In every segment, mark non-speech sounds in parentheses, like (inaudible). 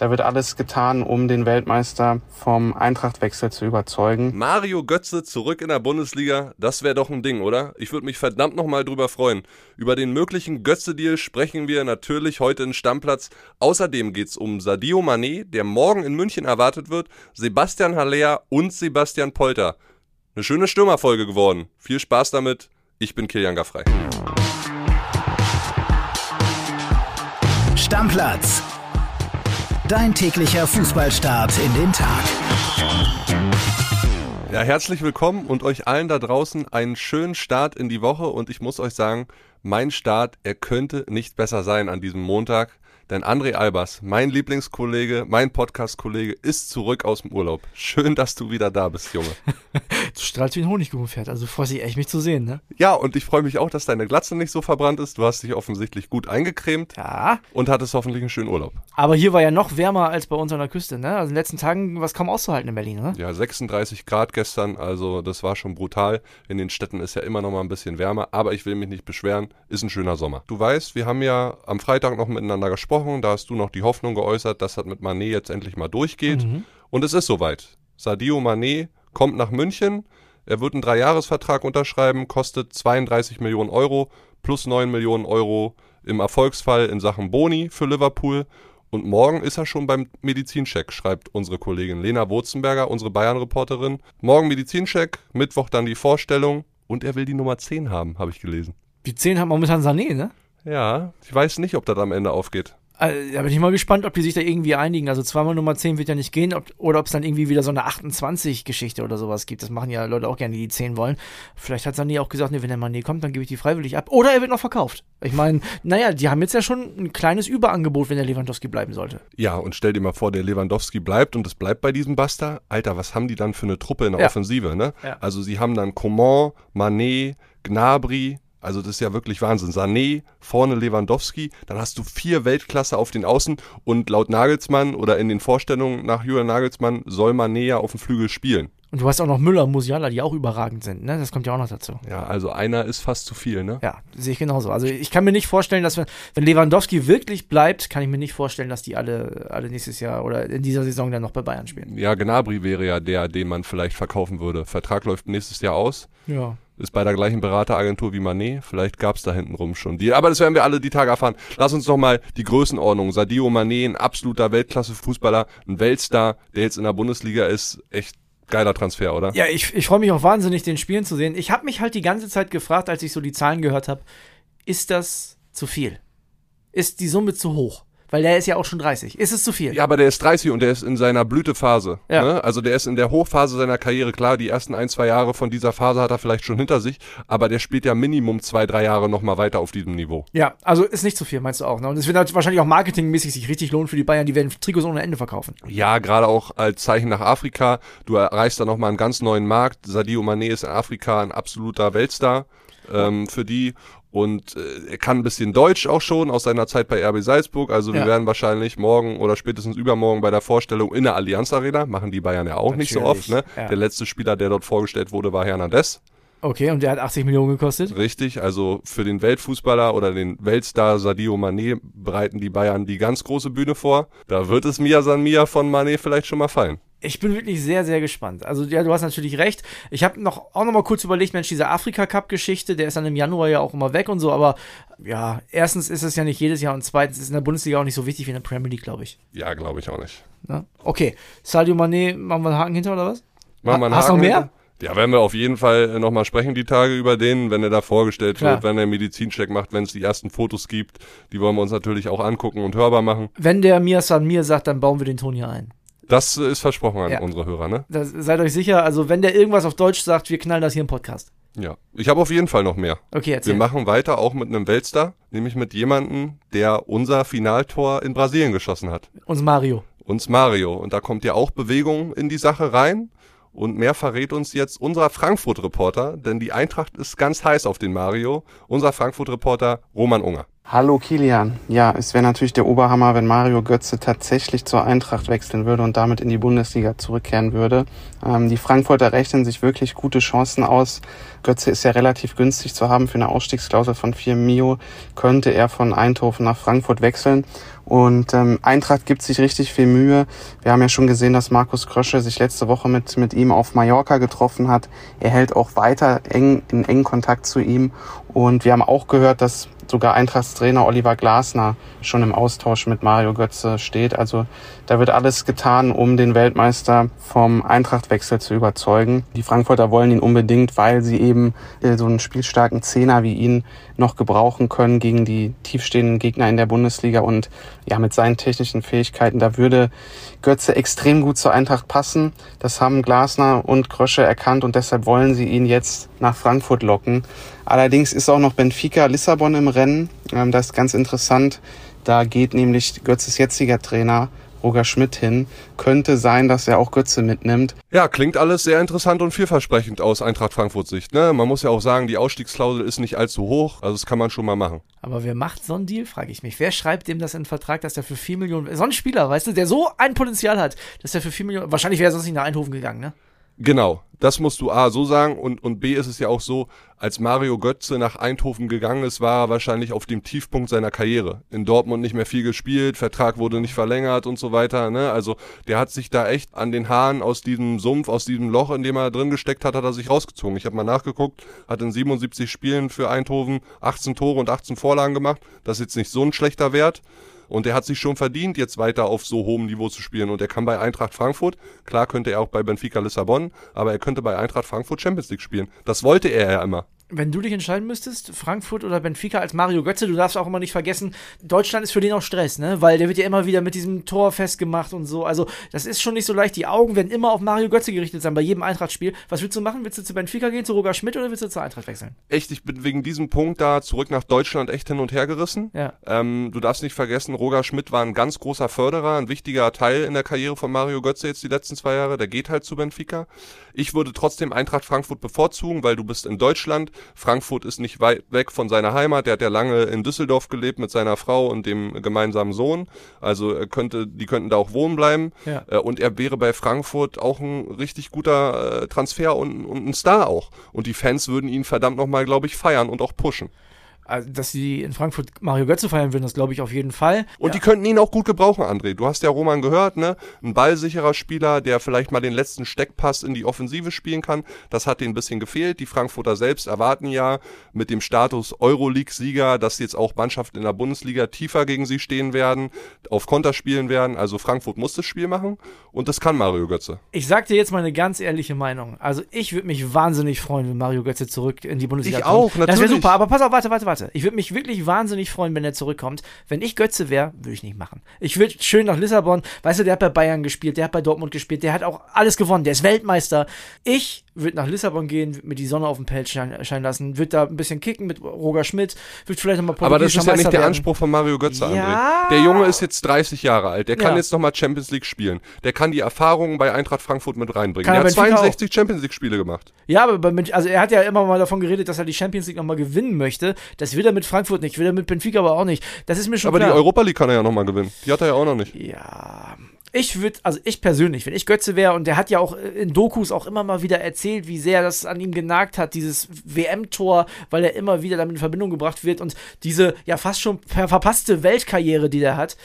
Da wird alles getan, um den Weltmeister vom Eintrachtwechsel zu überzeugen. Mario Götze zurück in der Bundesliga, das wäre doch ein Ding, oder? Ich würde mich verdammt nochmal drüber freuen. Über den möglichen Götze-Deal sprechen wir natürlich heute in Stammplatz. Außerdem geht es um Sadio Mané, der morgen in München erwartet wird, Sebastian Haller und Sebastian Polter. Eine schöne Stürmerfolge geworden. Viel Spaß damit. Ich bin Kilian Gaffrey. Stammplatz. Dein täglicher Fußballstart in den Tag. Ja, herzlich willkommen und euch allen da draußen einen schönen Start in die Woche und ich muss euch sagen, mein Start, er könnte nicht besser sein an diesem Montag. Denn André Albers, mein Lieblingskollege, mein Podcast-Kollege, ist zurück aus dem Urlaub. Schön, dass du wieder da bist, Junge. (laughs) du strahlst wie ein Honigkuchenpferd, also freust dich echt, mich zu sehen, ne? Ja, und ich freue mich auch, dass deine Glatze nicht so verbrannt ist. Du hast dich offensichtlich gut eingecremt. Ja. Und hattest hoffentlich einen schönen Urlaub. Aber hier war ja noch wärmer als bei uns an der Küste, ne? Also in den letzten Tagen war es kaum auszuhalten in Berlin, ne? Ja, 36 Grad gestern, also das war schon brutal. In den Städten ist ja immer noch mal ein bisschen wärmer, aber ich will mich nicht beschweren, ist ein schöner Sommer. Du weißt, wir haben ja am Freitag noch miteinander gesprochen, da hast du noch die die Hoffnung geäußert, dass das mit Manet jetzt endlich mal durchgeht. Mhm. Und es ist soweit. Sadio Manet kommt nach München. Er wird einen Dreijahresvertrag unterschreiben, kostet 32 Millionen Euro plus 9 Millionen Euro im Erfolgsfall in Sachen Boni für Liverpool. Und morgen ist er schon beim Medizincheck, schreibt unsere Kollegin Lena Wurzenberger, unsere Bayern-Reporterin. Morgen Medizincheck, Mittwoch dann die Vorstellung und er will die Nummer 10 haben, habe ich gelesen. Die 10 hat momentan Sané, ne? Ja, ich weiß nicht, ob das am Ende aufgeht. Also, da bin ich mal gespannt, ob die sich da irgendwie einigen. Also zweimal Nummer 10 wird ja nicht gehen, ob, oder ob es dann irgendwie wieder so eine 28-Geschichte oder sowas gibt. Das machen ja Leute auch gerne, die die 10 wollen. Vielleicht hat Sané auch gesagt, nee, wenn der Mané kommt, dann gebe ich die freiwillig ab. Oder er wird noch verkauft. Ich meine, naja, die haben jetzt ja schon ein kleines Überangebot, wenn der Lewandowski bleiben sollte. Ja, und stell dir mal vor, der Lewandowski bleibt und es bleibt bei diesem Buster. Alter, was haben die dann für eine Truppe in der ja. Offensive, ne? Ja. Also sie haben dann Coman, Mané, Gnabry, also das ist ja wirklich Wahnsinn. Sané, vorne Lewandowski, dann hast du vier Weltklasse auf den Außen und laut Nagelsmann oder in den Vorstellungen nach Julian Nagelsmann soll Mané ja auf dem Flügel spielen. Und du hast auch noch Müller und Musiala, die auch überragend sind, ne? Das kommt ja auch noch dazu. Ja, also einer ist fast zu viel, ne? Ja, sehe ich genauso. Also ich kann mir nicht vorstellen, dass wir, wenn Lewandowski wirklich bleibt, kann ich mir nicht vorstellen, dass die alle, alle nächstes Jahr oder in dieser Saison dann noch bei Bayern spielen. Ja, Gnabry wäre ja der, den man vielleicht verkaufen würde. Vertrag läuft nächstes Jahr aus. Ja ist bei der gleichen Berateragentur wie Manet. Vielleicht gab es da hintenrum schon die. Aber das werden wir alle die Tage erfahren. Lass uns noch mal die Größenordnung. Sadio Manet, ein absoluter Weltklasse-Fußballer, ein Weltstar, der jetzt in der Bundesliga ist. Echt geiler Transfer, oder? Ja, ich, ich freue mich auch wahnsinnig, den Spielen zu sehen. Ich habe mich halt die ganze Zeit gefragt, als ich so die Zahlen gehört habe, ist das zu viel? Ist die Summe zu hoch? Weil der ist ja auch schon 30. Ist es zu viel? Ja, aber der ist 30 und der ist in seiner Blütephase. Ja. Ne? Also der ist in der Hochphase seiner Karriere. Klar, die ersten ein, zwei Jahre von dieser Phase hat er vielleicht schon hinter sich, aber der spielt ja Minimum zwei, drei Jahre nochmal weiter auf diesem Niveau. Ja, also ist nicht zu viel, meinst du auch. Ne? Und es wird halt wahrscheinlich auch marketingmäßig sich richtig lohnen für die Bayern. Die werden Trikots ohne Ende verkaufen. Ja, gerade auch als Zeichen nach Afrika. Du erreichst da nochmal einen ganz neuen Markt. Sadio Mané ist in Afrika ein absoluter Weltstar ähm, für die und äh, er kann ein bisschen Deutsch auch schon aus seiner Zeit bei RB Salzburg. Also wir ja. werden wahrscheinlich morgen oder spätestens übermorgen bei der Vorstellung in der Allianz Arena, machen die Bayern ja auch Natürlich. nicht so oft. Ne? Ja. Der letzte Spieler, der dort vorgestellt wurde, war Hernandez. Okay, und der hat 80 Millionen gekostet? Richtig, also für den Weltfußballer oder den Weltstar Sadio Mané bereiten die Bayern die ganz große Bühne vor. Da wird es Mia San Mia von Mané vielleicht schon mal fallen ich bin wirklich sehr, sehr gespannt. Also, ja, du hast natürlich recht. Ich habe noch, auch noch mal kurz überlegt, Mensch, diese Afrika-Cup-Geschichte, der ist dann im Januar ja auch immer weg und so, aber ja, erstens ist es ja nicht jedes Jahr und zweitens ist in der Bundesliga auch nicht so wichtig wie in der Premier League, glaube ich. Ja, glaube ich auch nicht. Na? Okay, Sadio Mané, machen wir einen Haken hinter oder was? Machen wir einen Hast Haken noch mehr? Hinter? Ja, werden wir auf jeden Fall nochmal sprechen die Tage über den, wenn er da vorgestellt Klar. wird, wenn er Medizincheck macht, wenn es die ersten Fotos gibt. Die wollen wir uns natürlich auch angucken und hörbar machen. Wenn der Mir San Mir sagt, dann bauen wir den Ton hier ein. Das ist versprochen an ja. unsere Hörer, ne? Das, seid euch sicher, also wenn der irgendwas auf Deutsch sagt, wir knallen das hier im Podcast. Ja, ich habe auf jeden Fall noch mehr. Okay, erzähl. Wir machen weiter auch mit einem Weltstar, nämlich mit jemandem, der unser Finaltor in Brasilien geschossen hat. Uns Mario. Uns Mario. Und da kommt ja auch Bewegung in die Sache rein. Und mehr verrät uns jetzt unser Frankfurt-Reporter, denn die Eintracht ist ganz heiß auf den Mario. Unser Frankfurt-Reporter Roman Unger. Hallo Kilian. Ja, es wäre natürlich der Oberhammer, wenn Mario Götze tatsächlich zur Eintracht wechseln würde und damit in die Bundesliga zurückkehren würde. Ähm, die Frankfurter rechnen sich wirklich gute Chancen aus. Götze ist ja relativ günstig zu haben für eine Ausstiegsklausel von 4 Mio. Könnte er von Eindhoven nach Frankfurt wechseln. Und ähm, Eintracht gibt sich richtig viel Mühe. Wir haben ja schon gesehen, dass Markus Krösche sich letzte Woche mit, mit ihm auf Mallorca getroffen hat. Er hält auch weiter eng in engen Kontakt zu ihm. Und wir haben auch gehört, dass sogar Eintrachtstrainer Oliver Glasner schon im Austausch mit Mario Götze steht. Also da wird alles getan, um den Weltmeister vom Eintrachtwechsel zu überzeugen. Die Frankfurter wollen ihn unbedingt, weil sie eben äh, so einen spielstarken Zehner wie ihn noch gebrauchen können gegen die tiefstehenden Gegner in der Bundesliga. Und ja, mit seinen technischen Fähigkeiten, da würde Götze extrem gut zur Eintracht passen. Das haben Glasner und Krösche erkannt und deshalb wollen sie ihn jetzt nach Frankfurt locken. Allerdings ist auch noch Benfica Lissabon im Rennen. Ähm, das ist ganz interessant. Da geht nämlich Götzes jetziger Trainer Roger Schmidt hin. Könnte sein, dass er auch Götze mitnimmt. Ja, klingt alles sehr interessant und vielversprechend aus Eintracht Frankfurt Sicht. Ne? Man muss ja auch sagen, die Ausstiegsklausel ist nicht allzu hoch, also das kann man schon mal machen. Aber wer macht so einen Deal, frage ich mich. Wer schreibt dem das in den Vertrag, dass er für 4 Millionen, so ein Spieler, weißt du, der so ein Potenzial hat, dass er für 4 Millionen, wahrscheinlich wäre er sonst nicht nach Eindhoven gegangen, ne? Genau, das musst du A so sagen und, und B ist es ja auch so, als Mario Götze nach Eindhoven gegangen ist, war er wahrscheinlich auf dem Tiefpunkt seiner Karriere. In Dortmund nicht mehr viel gespielt, Vertrag wurde nicht verlängert und so weiter. Ne? Also der hat sich da echt an den Haaren aus diesem Sumpf, aus diesem Loch, in dem er drin gesteckt hat, hat er sich rausgezogen. Ich habe mal nachgeguckt, hat in 77 Spielen für Eindhoven 18 Tore und 18 Vorlagen gemacht. Das ist jetzt nicht so ein schlechter Wert. Und er hat sich schon verdient, jetzt weiter auf so hohem Niveau zu spielen. Und er kann bei Eintracht Frankfurt, klar könnte er auch bei Benfica Lissabon, aber er könnte bei Eintracht Frankfurt Champions League spielen. Das wollte er ja immer wenn du dich entscheiden müsstest, Frankfurt oder Benfica als Mario Götze, du darfst auch immer nicht vergessen, Deutschland ist für den auch Stress, ne? Weil der wird ja immer wieder mit diesem Tor festgemacht und so. Also, das ist schon nicht so leicht. Die Augen werden immer auf Mario Götze gerichtet sein bei jedem Eintracht-Spiel. Was willst du machen? Willst du zu Benfica gehen, zu Roger Schmidt oder willst du zur Eintracht wechseln? Echt, ich bin wegen diesem Punkt da zurück nach Deutschland echt hin und her gerissen. Ja. Ähm, du darfst nicht vergessen, Roger Schmidt war ein ganz großer Förderer, ein wichtiger Teil in der Karriere von Mario Götze jetzt die letzten zwei Jahre. Der geht halt zu Benfica. Ich würde trotzdem Eintracht Frankfurt bevorzugen, weil du bist in Deutschland. Frankfurt ist nicht weit weg von seiner Heimat. Der hat ja lange in Düsseldorf gelebt mit seiner Frau und dem gemeinsamen Sohn. Also er könnte, die könnten da auch wohnen bleiben. Ja. Äh, und er wäre bei Frankfurt auch ein richtig guter äh, Transfer und, und ein Star auch. Und die Fans würden ihn verdammt nochmal, glaube ich, feiern und auch pushen. Also, dass sie in Frankfurt Mario Götze feiern würden, das glaube ich auf jeden Fall. Und ja. die könnten ihn auch gut gebrauchen, André. Du hast ja Roman gehört, ne? Ein ballsicherer Spieler, der vielleicht mal den letzten Steckpass in die Offensive spielen kann. Das hat denen ein bisschen gefehlt. Die Frankfurter selbst erwarten ja mit dem Status Euroleague-Sieger, dass jetzt auch Mannschaften in der Bundesliga tiefer gegen sie stehen werden, auf Konter spielen werden. Also Frankfurt muss das Spiel machen und das kann Mario Götze. Ich sag dir jetzt mal eine ganz ehrliche Meinung. Also ich würde mich wahnsinnig freuen, wenn Mario Götze zurück in die Bundesliga ich kommt. Ich auch, natürlich. Das wäre super, aber pass auf, warte, warte, warte warte. Ich würde mich wirklich wahnsinnig freuen, wenn er zurückkommt. Wenn ich Götze wäre, würde ich nicht machen. Ich würde schön nach Lissabon. Weißt du, der hat bei Bayern gespielt, der hat bei Dortmund gespielt, der hat auch alles gewonnen, der ist Weltmeister. Ich würde nach Lissabon gehen, mit die Sonne auf dem Pelz scheinen lassen, würde da ein bisschen kicken mit Roger Schmidt, würde vielleicht nochmal Aber das ist ja nicht der Anspruch von Mario Götze, ja. André. Der Junge ist jetzt 30 Jahre alt, der kann ja. jetzt nochmal Champions League spielen. Der kann die Erfahrungen bei Eintracht Frankfurt mit reinbringen. Kann der hat 62 Champions League Spiele gemacht. Ja, aber also er hat ja immer mal davon geredet, dass er die Champions League nochmal gewinnen möchte. Das will er mit Frankfurt nicht, will er mit Benfica aber auch nicht. Das ist mir schon aber klar. Aber die Europa League kann er ja nochmal gewinnen. Die hat er ja auch noch nicht. Ja, ich würde, also ich persönlich, wenn ich Götze wäre, und der hat ja auch in Dokus auch immer mal wieder erzählt, wie sehr das an ihm genagt hat, dieses WM-Tor, weil er immer wieder damit in Verbindung gebracht wird und diese ja fast schon verpasste Weltkarriere, die der hat.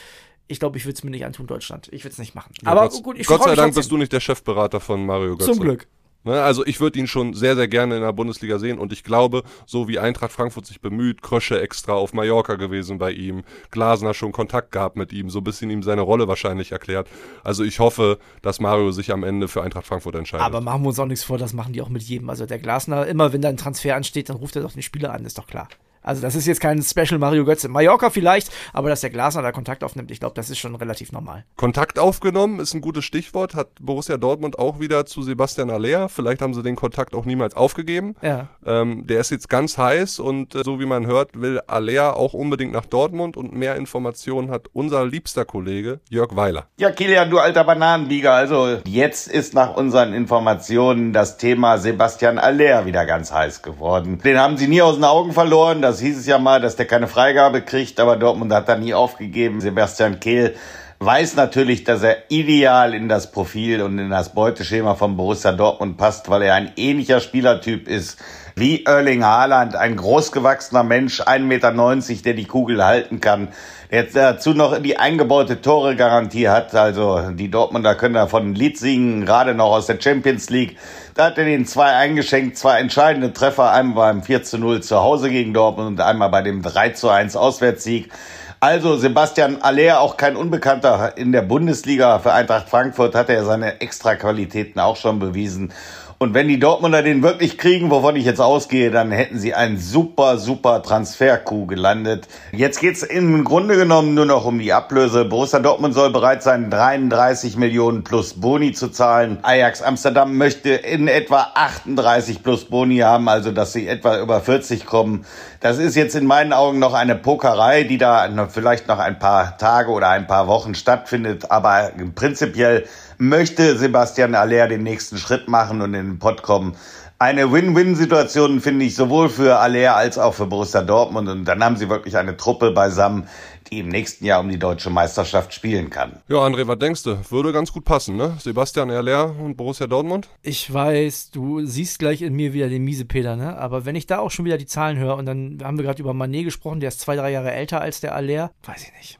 Ich glaube, ich würde es mir nicht antun, Deutschland. Ich würde es nicht machen. Ja, Aber Gott, gut, ich Gott sei Dank bist du nicht der Chefberater von Mario Götze. Zum Glück. Ne, also ich würde ihn schon sehr, sehr gerne in der Bundesliga sehen und ich glaube, so wie Eintracht Frankfurt sich bemüht, Krösche extra auf Mallorca gewesen bei ihm, Glasner schon Kontakt gehabt mit ihm, so ein bisschen ihm seine Rolle wahrscheinlich erklärt. Also ich hoffe, dass Mario sich am Ende für Eintracht Frankfurt entscheidet. Aber machen wir uns auch nichts vor, das machen die auch mit jedem. Also der Glasner, immer wenn da ein Transfer ansteht, dann ruft er doch den Spieler an, ist doch klar. Also das ist jetzt kein Special Mario Götze. Mallorca vielleicht, aber dass der Glasner da Kontakt aufnimmt, ich glaube, das ist schon relativ normal. Kontakt aufgenommen ist ein gutes Stichwort. Hat Borussia Dortmund auch wieder zu Sebastian Aller. Vielleicht haben sie den Kontakt auch niemals aufgegeben. Ja. Ähm, der ist jetzt ganz heiß und äh, so wie man hört, will Aller auch unbedingt nach Dortmund und mehr Informationen hat unser liebster Kollege Jörg Weiler. Ja, Kilian, du alter Bananenbieger. Also jetzt ist nach unseren Informationen das Thema Sebastian Aller wieder ganz heiß geworden. Den haben sie nie aus den Augen verloren. Das das hieß es ja mal, dass der keine Freigabe kriegt, aber Dortmund hat da nie aufgegeben. Sebastian Kehl weiß natürlich, dass er ideal in das Profil und in das Beuteschema von Borussia Dortmund passt, weil er ein ähnlicher Spielertyp ist wie Erling Haaland, ein großgewachsener Mensch, 1,90 Meter, der die Kugel halten kann, der jetzt dazu noch die eingebaute Tore-Garantie hat. Also die Dortmunder können davon ein Lied singen, gerade noch aus der Champions League. Da hat er den zwei eingeschenkt, zwei entscheidende Treffer, einmal beim 4 zu 0 zu Hause gegen Dortmund und einmal bei dem 3 zu 1 Auswärtssieg. Also Sebastian Aller, auch kein Unbekannter in der Bundesliga für Eintracht Frankfurt, hat er seine Extraqualitäten auch schon bewiesen. Und wenn die Dortmunder den wirklich kriegen, wovon ich jetzt ausgehe, dann hätten sie einen super, super Transfer-Coup gelandet. Jetzt geht's im Grunde genommen nur noch um die Ablöse. Borussia Dortmund soll bereit sein, 33 Millionen plus Boni zu zahlen. Ajax Amsterdam möchte in etwa 38 plus Boni haben, also dass sie etwa über 40 kommen. Das ist jetzt in meinen Augen noch eine Pokerei, die da vielleicht noch ein paar Tage oder ein paar Wochen stattfindet. Aber prinzipiell möchte Sebastian Aller den nächsten Schritt machen und in den Pott kommen. Eine Win-Win-Situation finde ich sowohl für Aller als auch für Borussia Dortmund. Und dann haben sie wirklich eine Truppe beisammen, die im nächsten Jahr um die deutsche Meisterschaft spielen kann. Ja, André, was denkst du? Würde ganz gut passen, ne? Sebastian Aller und Borussia Dortmund? Ich weiß, du siehst gleich in mir wieder den Miesepeter, ne? Aber wenn ich da auch schon wieder die Zahlen höre und dann haben wir gerade über Manet gesprochen, der ist zwei, drei Jahre älter als der Aller, weiß ich nicht.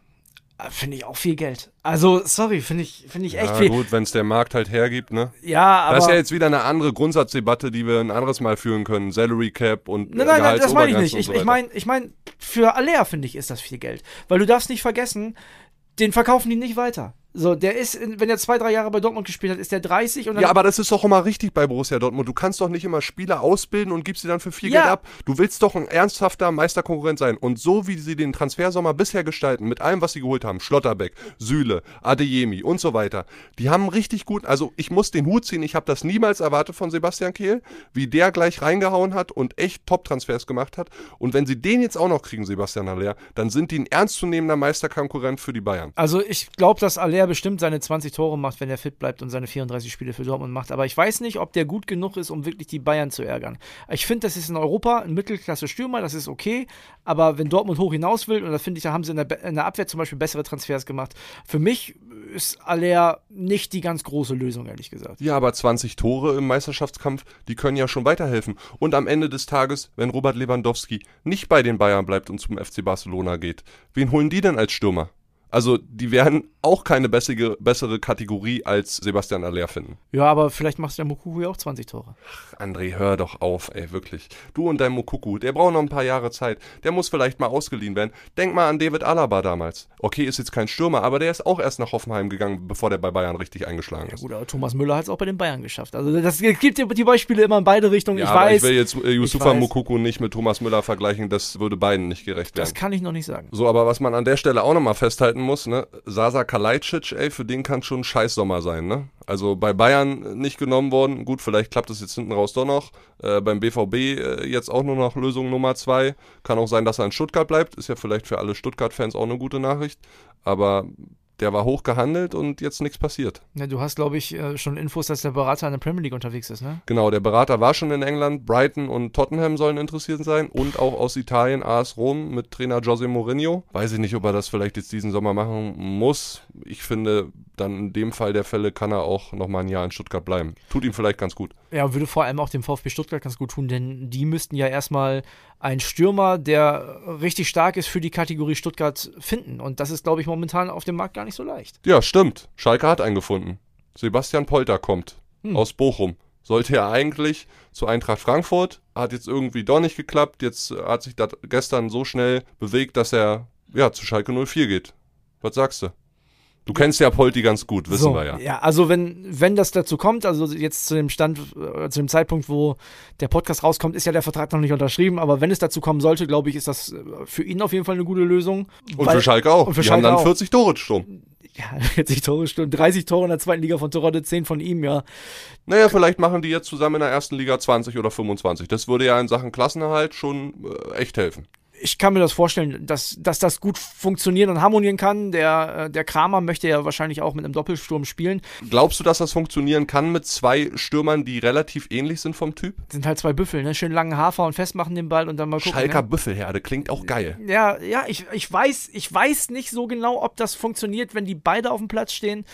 Finde ich auch viel Geld. Also, sorry, finde ich, finde ich echt ja, viel. gut, wenn es der Markt halt hergibt, ne? Ja, aber. Das ist ja jetzt wieder eine andere Grundsatzdebatte, die wir ein anderes Mal führen können. Salary Cap und Nein, nein, nein das meine ich nicht. Ich, so ich meine, ich mein, für Alea, finde ich, ist das viel Geld. Weil du darfst nicht vergessen, den verkaufen die nicht weiter. So, der ist, wenn er zwei, drei Jahre bei Dortmund gespielt hat, ist der 30 und Ja, aber das ist doch immer richtig bei Borussia Dortmund. Du kannst doch nicht immer Spieler ausbilden und gibst sie dann für viel Ja. Geld ab. Du willst doch ein ernsthafter Meisterkonkurrent sein. Und so wie sie den Transfersommer bisher gestalten, mit allem, was sie geholt haben, Schlotterbeck, Süle, Adeyemi und so weiter, die haben richtig gut, also ich muss den Hut ziehen, ich habe das niemals erwartet von Sebastian Kehl, wie der gleich reingehauen hat und echt Top-Transfers gemacht hat. Und wenn sie den jetzt auch noch kriegen, Sebastian Haller, dann sind die ein ernstzunehmender Meisterkonkurrent für die Bayern. Also ich glaube, dass Aller bestimmt seine 20 Tore macht, wenn er fit bleibt und seine 34 Spiele für Dortmund macht. Aber ich weiß nicht, ob der gut genug ist, um wirklich die Bayern zu ärgern. Ich finde, das ist in Europa ein Mittelklasse-Stürmer, das ist okay. Aber wenn Dortmund hoch hinaus will, und da finde ich, da haben sie in der, in der Abwehr zum Beispiel bessere Transfers gemacht. Für mich ist Aller nicht die ganz große Lösung, ehrlich gesagt. Ja, aber 20 Tore im Meisterschaftskampf, die können ja schon weiterhelfen. Und am Ende des Tages, wenn Robert Lewandowski nicht bei den Bayern bleibt und zum FC Barcelona geht, wen holen die denn als Stürmer? Also, die werden auch keine bessere, bessere Kategorie als Sebastian Aller finden. Ja, aber vielleicht machst du der Mokuru ja auch 20 Tore. André, hör doch auf, ey, wirklich. Du und dein Mokuku, der braucht noch ein paar Jahre Zeit. Der muss vielleicht mal ausgeliehen werden. Denk mal an David Alaba damals. Okay, ist jetzt kein Stürmer, aber der ist auch erst nach Hoffenheim gegangen, bevor der bei Bayern richtig eingeschlagen ist. Gut, aber Thomas Müller hat es auch bei den Bayern geschafft. Also das gibt die Beispiele immer in beide Richtungen. Ja, ich aber weiß, ich will jetzt äh, Yusufa. Mokuku nicht mit Thomas Müller vergleichen, das würde beiden nicht gerecht werden. das kann ich noch nicht sagen. So, aber was man an der Stelle auch nochmal festhalten muss, ne, Sasa Kalajdzic, ey, für den kann schon ein Scheißsommer sein, ne? Also bei Bayern nicht genommen worden, gut, vielleicht klappt es jetzt hinten raus doch noch. Äh, beim BVB äh, jetzt auch nur noch Lösung Nummer zwei. Kann auch sein, dass er in Stuttgart bleibt, ist ja vielleicht für alle Stuttgart-Fans auch eine gute Nachricht. Aber der war hoch gehandelt und jetzt nichts passiert. Ja, du hast, glaube ich, äh, schon Infos, dass der Berater in der Premier League unterwegs ist, ne? Genau, der Berater war schon in England, Brighton und Tottenham sollen interessiert sein und auch aus Italien AS Rom mit Trainer Jose Mourinho. Weiß ich nicht, ob er das vielleicht jetzt diesen Sommer machen muss. Ich finde, dann in dem Fall der Fälle kann er auch nochmal ein Jahr in Stuttgart bleiben. Tut ihm vielleicht ganz gut. Ja, würde vor allem auch dem VfB Stuttgart ganz gut tun, denn die müssten ja erstmal einen Stürmer, der richtig stark ist für die Kategorie Stuttgart finden. Und das ist, glaube ich, momentan auf dem Markt gar nicht so leicht. Ja, stimmt. Schalke hat einen gefunden. Sebastian Polter kommt Hm. aus Bochum. Sollte er eigentlich zu Eintracht Frankfurt, hat jetzt irgendwie doch nicht geklappt. Jetzt hat sich das gestern so schnell bewegt, dass er ja zu Schalke 04 geht. Was sagst du? Du kennst ja Polti ganz gut, wissen so, wir ja. Ja, also wenn, wenn das dazu kommt, also jetzt zu dem Stand, äh, zu dem Zeitpunkt, wo der Podcast rauskommt, ist ja der Vertrag noch nicht unterschrieben, aber wenn es dazu kommen sollte, glaube ich, ist das äh, für ihn auf jeden Fall eine gute Lösung. Und weil- für Schalke auch. Und für Die haben Schalke dann auch. 40 Tore Sturm. Ja, (laughs) 40 Tore, Stunde, 30 Tore in der zweiten Liga von Toronto, 10 von ihm, ja. Naja, vielleicht machen die jetzt zusammen in der ersten Liga 20 oder 25. Das würde ja in Sachen Klassenerhalt schon äh, echt helfen. Ich kann mir das vorstellen, dass, dass das gut funktionieren und harmonieren kann. Der, äh, der Kramer möchte ja wahrscheinlich auch mit einem Doppelsturm spielen. Glaubst du, dass das funktionieren kann mit zwei Stürmern, die relativ ähnlich sind vom Typ? Das sind halt zwei Büffel, ne? Schön langen Hafer und festmachen den Ball und dann mal gucken. Schalker ne? Büffelherde, klingt auch geil. Ja, ja, ich, ich weiß, ich weiß nicht so genau, ob das funktioniert, wenn die beide auf dem Platz stehen.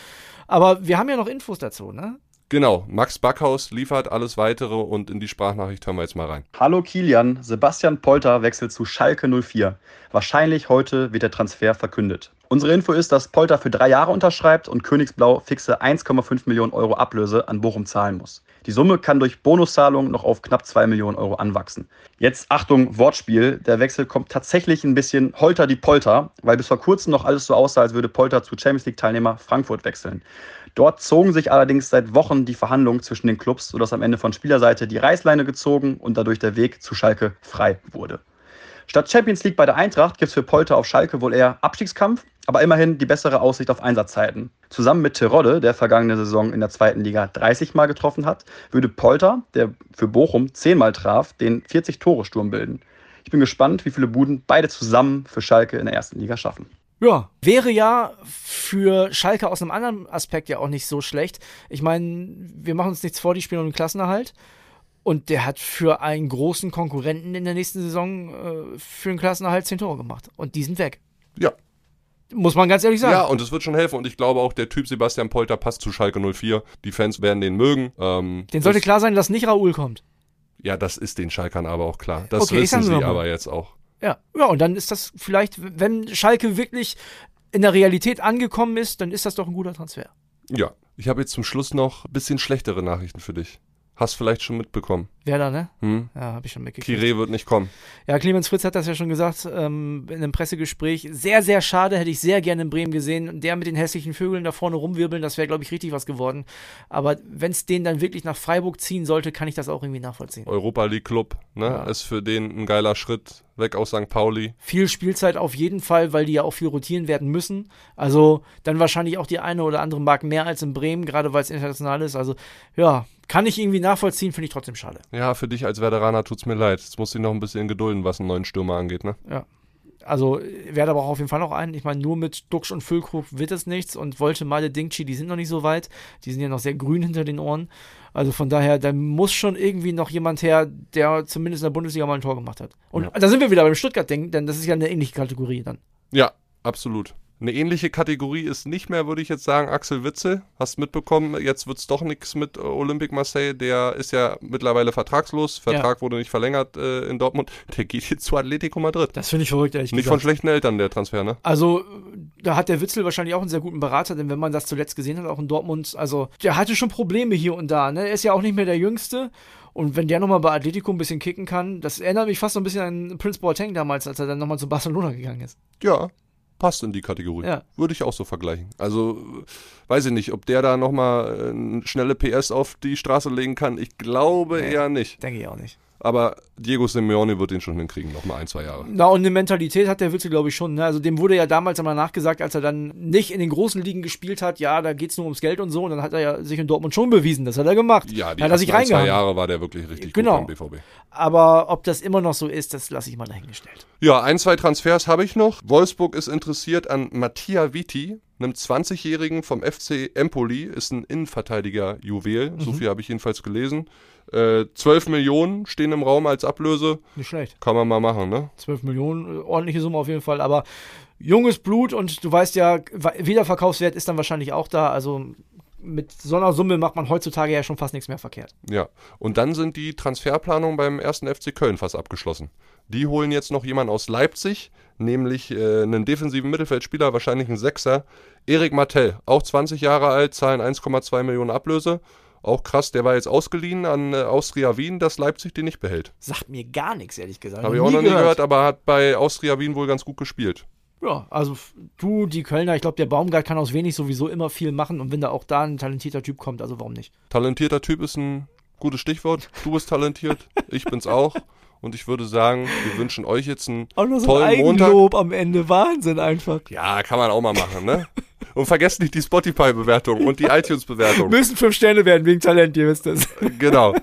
Aber wir haben ja noch Infos dazu, ne? Genau, Max Backhaus liefert alles weitere und in die Sprachnachricht hören wir jetzt mal rein. Hallo Kilian, Sebastian Polter wechselt zu Schalke 04. Wahrscheinlich heute wird der Transfer verkündet. Unsere Info ist, dass Polter für drei Jahre unterschreibt und Königsblau fixe 1,5 Millionen Euro Ablöse an Bochum zahlen muss. Die Summe kann durch Bonuszahlungen noch auf knapp 2 Millionen Euro anwachsen. Jetzt Achtung, Wortspiel. Der Wechsel kommt tatsächlich ein bisschen holter die Polter, weil bis vor kurzem noch alles so aussah, als würde Polter zu Champions League-Teilnehmer Frankfurt wechseln. Dort zogen sich allerdings seit Wochen die Verhandlungen zwischen den Clubs, sodass am Ende von Spielerseite die Reißleine gezogen und dadurch der Weg zu Schalke frei wurde. Statt Champions League bei der Eintracht gibt es für Polter auf Schalke wohl eher Abstiegskampf, aber immerhin die bessere Aussicht auf Einsatzzeiten. Zusammen mit Terodde, der vergangene Saison in der zweiten Liga 30 Mal getroffen hat, würde Polter, der für Bochum 10 Mal traf, den 40-Tore-Sturm bilden. Ich bin gespannt, wie viele Buden beide zusammen für Schalke in der ersten Liga schaffen. Ja, wäre ja für Schalke aus einem anderen Aspekt ja auch nicht so schlecht. Ich meine, wir machen uns nichts vor, die spielen um den Klassenerhalt. Und der hat für einen großen Konkurrenten in der nächsten Saison äh, für den Klassenerhalt zehn Tore gemacht. Und die sind weg. Ja. Muss man ganz ehrlich sagen. Ja, und es wird schon helfen. Und ich glaube auch, der Typ Sebastian Polter passt zu Schalke 04. Die Fans werden den mögen. Ähm, Den sollte klar sein, dass nicht Raoul kommt. Ja, das ist den Schalkern aber auch klar. Das Okay, wissen sie aber jetzt auch. Ja. Ja, und dann ist das vielleicht, wenn Schalke wirklich in der Realität angekommen ist, dann ist das doch ein guter Transfer. Ja. Ich habe jetzt zum Schluss noch ein bisschen schlechtere Nachrichten für dich. Hast vielleicht schon mitbekommen. Wer da, ne? Hm? Ja, habe ich schon mitgekriegt. Kire wird nicht kommen. Ja, Clemens Fritz hat das ja schon gesagt ähm, in einem Pressegespräch. Sehr, sehr schade, hätte ich sehr gerne in Bremen gesehen. Und Der mit den hässlichen Vögeln da vorne rumwirbeln, das wäre, glaube ich, richtig was geworden. Aber wenn es den dann wirklich nach Freiburg ziehen sollte, kann ich das auch irgendwie nachvollziehen. Europa League Club, ne? Ja. Ist für den ein geiler Schritt. Weg aus St. Pauli. Viel Spielzeit auf jeden Fall, weil die ja auch viel rotieren werden müssen. Also dann wahrscheinlich auch die eine oder andere Mark mehr als in Bremen, gerade weil es international ist. Also ja, kann ich irgendwie nachvollziehen, finde ich trotzdem schade. Ja, für dich als Veteraner tut's mir leid. Jetzt musst du dich noch ein bisschen gedulden, was einen neuen Stürmer angeht, ne? Also werde aber auch auf jeden Fall noch einen. Ich meine, nur mit Duxch und Füllkrug wird es nichts und wollte Male Dingchi, die sind noch nicht so weit. Die sind ja noch sehr grün hinter den Ohren. Also von daher, da muss schon irgendwie noch jemand her, der zumindest in der Bundesliga mal ein Tor gemacht hat. Und Ja. da sind wir wieder beim Stuttgart-Ding, denn das ist ja eine ähnliche Kategorie dann. Ja, absolut. Eine ähnliche Kategorie ist nicht mehr, würde ich jetzt sagen, Axel Witzel. Hast mitbekommen, jetzt wird's doch nichts mit Olympique Marseille. Der ist ja mittlerweile vertragslos. Vertrag wurde nicht verlängert äh, in Dortmund. Der geht jetzt zu Atletico Madrid. Das finde ich verrückt, ehrlich Nicht von gesagt. schlechten Eltern, der Transfer, ne? Also, da hat der Witzel wahrscheinlich auch einen sehr guten Berater, denn wenn man das zuletzt gesehen hat, auch in Dortmund, also, der hatte schon Probleme hier und da, ne? Er ist ja auch nicht mehr der Jüngste. Und wenn der nochmal bei Atletico ein bisschen kicken kann, das erinnert mich fast so ein bisschen an Prince Boateng damals, als er dann nochmal zu Barcelona gegangen ist. Ja, passt in die Kategorie. Ja. Würde ich auch so vergleichen. Also, weiß ich nicht, ob der da nochmal äh, schnelle PS auf die Straße legen kann. Ich glaube Nee. eher nicht. Denke ich auch nicht. Aber Diego Simeone wird den schon hinkriegen, nochmal ein, zwei Jahre. Na, und eine Mentalität hat der Witzel, glaube ich, schon. Ne? Also dem wurde ja damals einmal nachgesagt, als er dann nicht in den großen Ligen gespielt hat, ja, da geht's nur ums Geld und so. Und dann hat er ja sich in Dortmund schon bewiesen. Das hat er gemacht. Ja, die hat er sich ein, zwei. Jahre war der wirklich richtig Genau. gut beim BVB. Aber ob das immer noch so ist, das lasse ich mal dahingestellt. Ja, ein, zwei Transfers habe ich noch. Wolfsburg ist interessiert an Mattia Viti, einem 20-Jährigen vom FC Empoli, ist ein Innenverteidiger-Juwel. Mhm. So viel habe ich jedenfalls gelesen. Äh, 12 Millionen stehen im Raum als Ablöse. Nicht schlecht. Kann man mal machen, ne? 12 Millionen, ordentliche Summe auf jeden Fall. Aber junges Blut und du weißt ja, Wiederverkaufswert ist dann wahrscheinlich auch da. Also mit so einer Summe macht man heutzutage ja schon fast nichts mehr verkehrt. Ja. Und dann sind die Transferplanungen beim ersten FC Köln fast abgeschlossen. Die holen jetzt noch jemanden aus Leipzig, nämlich äh, einen defensiven Mittelfeldspieler, wahrscheinlich einen Sechser. Erik Martell, auch 20 Jahre alt, zahlen 1,2 Millionen Ablöse. Auch krass, der war jetzt ausgeliehen an äh, Austria Wien, dass Leipzig den nicht behält. Sagt mir gar nichts, ehrlich gesagt. Habe ich auch noch nie gehört, aber hat bei Austria Wien wohl ganz gut gespielt. Ja, also du, die Kölner, ich glaube, der Baumgart kann aus wenig sowieso immer viel machen und wenn da auch da ein talentierter Typ kommt, also warum nicht? Talentierter Typ ist ein gutes Stichwort. Du bist talentiert, (laughs) ich bin's auch. Und ich würde sagen, wir wünschen euch jetzt einen auch nur so tollen ein Eigenlob Montag. am Ende. Wahnsinn einfach. Ja, kann man auch mal machen, ne? Und vergesst nicht die Spotify-Bewertung und die iTunes-Bewertung. Müssen fünf Sterne werden wegen Talent, ihr wisst es. Genau.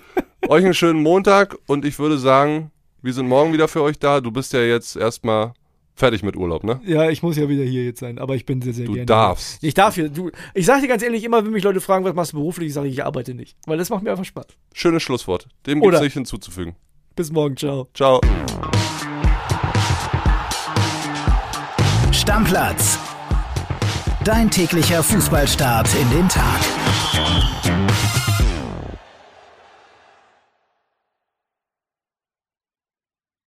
Euch einen schönen Montag und ich würde sagen, wir sind morgen wieder für euch da. Du bist ja jetzt erstmal fertig mit Urlaub, ne? Ja, ich muss ja wieder hier jetzt sein, aber ich bin sehr, sehr du gerne. Du darfst. Ich darf hier. Du, ich sage dir ganz ehrlich, immer wenn mich Leute fragen, was machst du beruflich, sage ich, ich arbeite nicht. Weil das macht mir einfach Spaß. Schönes Schlusswort. Dem gibt es nicht hinzuzufügen. Bis morgen, ciao. Ciao. Stammplatz. Dein täglicher Fußballstart in den Tag.